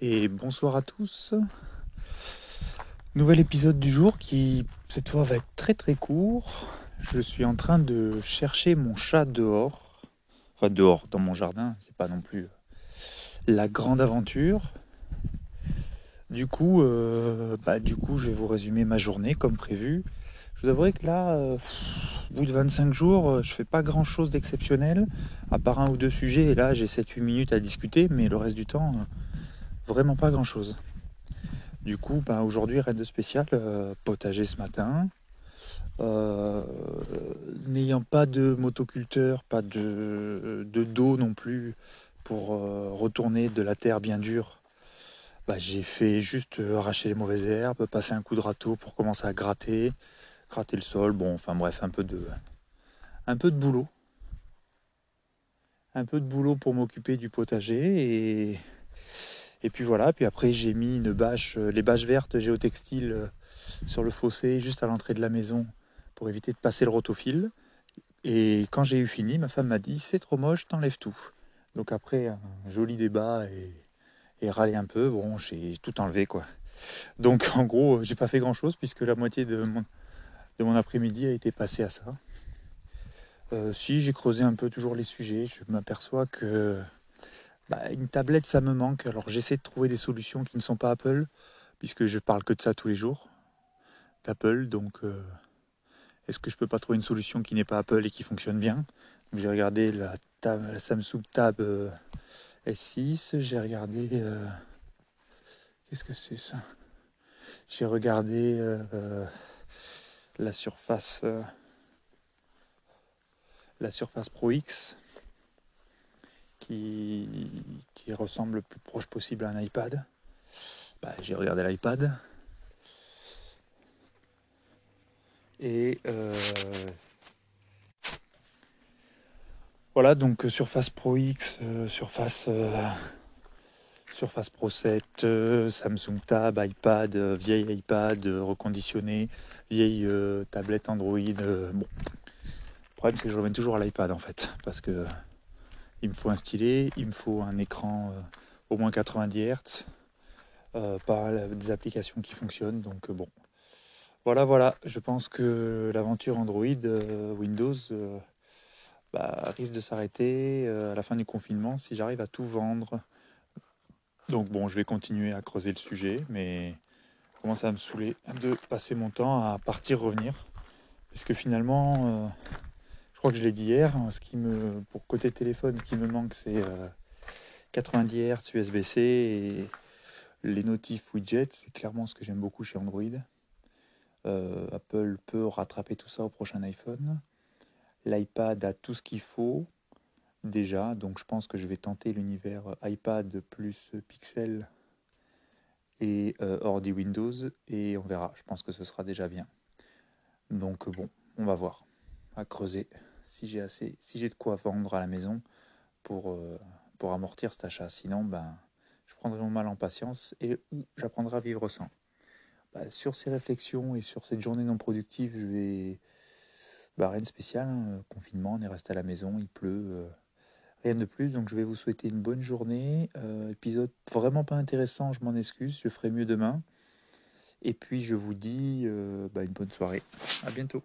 et bonsoir à tous. Nouvel épisode du jour qui cette fois va être très très court. Je suis en train de chercher mon chat dehors. Enfin dehors dans mon jardin, c'est pas non plus la grande aventure. Du coup, euh, bah, du coup, je vais vous résumer ma journée comme prévu. Je vous avouerai que là, euh, au bout de 25 jours, euh, je fais pas grand chose d'exceptionnel, à part un ou deux sujets. Et là, j'ai 7-8 minutes à discuter, mais le reste du temps, vraiment pas grand chose. Du coup, ben, aujourd'hui, rien de spécial, euh, potager ce matin. Euh, n'ayant pas de motoculteur, pas de, de dos non plus pour euh, retourner de la terre bien dure, bah, j'ai fait juste arracher les mauvaises herbes, passer un coup de râteau pour commencer à gratter, gratter le sol, bon, enfin bref, un peu de, un peu de boulot. Un peu de boulot pour m'occuper du potager et et puis voilà, puis après j'ai mis une bâche, euh, les bâches vertes géotextiles euh, sur le fossé juste à l'entrée de la maison pour éviter de passer le rotofil. Et quand j'ai eu fini, ma femme m'a dit c'est trop moche, t'enlèves tout. Donc après un joli débat et, râler un peu, bon j'ai tout enlevé quoi. Donc en gros j'ai pas fait grand chose puisque la moitié de mon, de mon après-midi a été passée à ça. Euh, si j'ai creusé un peu toujours les sujets, je m'aperçois que bah, une tablette, ça me manque. Alors j'essaie de trouver des solutions qui ne sont pas Apple, puisque je parle que de ça tous les jours, d'Apple. Donc euh, est-ce que je peux pas trouver une solution qui n'est pas Apple et qui fonctionne bien? J'ai regardé la, Samsung Tab euh, S6, j'ai regardé... Euh, qu'est-ce que c'est ça? J'ai regardé la surface... la surface Pro X qui, ressemble le plus proche possible à un iPad. Bah, j'ai regardé l'iPad. Et euh, voilà, donc euh, Surface Pro X, euh, Surface, Surface Pro 7, Samsung Tab, iPad, vieille iPad reconditionné, vieille tablette Android. bon. Le problème, c'est que je reviens toujours à l'iPad en fait, parce que il me faut un stylet, il me faut un écran euh, au moins 90 Hz, euh, pas des applications qui fonctionnent. Donc euh, bon, voilà, voilà. Je pense que l'aventure Android Windows bah, risque de s'arrêter à la fin du confinement si j'arrive à tout vendre. Donc bon, je vais continuer à creuser le sujet, mais commence à me saouler de passer mon temps à partir revenir, parce que finalement je crois que je l'ai dit hier. Hein, ce qui me, pour côté téléphone, ce qui me manque, c'est 90 Hz USB-C et les notifs widgets. C'est clairement ce que j'aime beaucoup chez Android. Euh, Apple peut rattraper tout ça au prochain iPhone. L'iPad a tout ce qu'il faut déjà, donc je pense que je vais tenter l'univers iPad plus Pixel et euh, ordi Windows et on verra. Je pense que ce sera déjà bien. Donc bon, on va voir à creuser si j'ai assez, si j'ai de quoi vendre à la maison pour, euh, pour amortir cet achat. Sinon, ben, je prendrai mon mal en patience et j'apprendrai à vivre sans. Bah, sur ces réflexions et sur cette journée non productive, je vais. Bah, rien de spécial, hein. confinement, on est resté à la maison, il pleut, euh, rien de plus. Donc je vais vous souhaiter une bonne journée. Euh, épisode vraiment pas intéressant, je m'en excuse, je ferai mieux demain. Et puis je vous dis bah, une bonne soirée. À bientôt.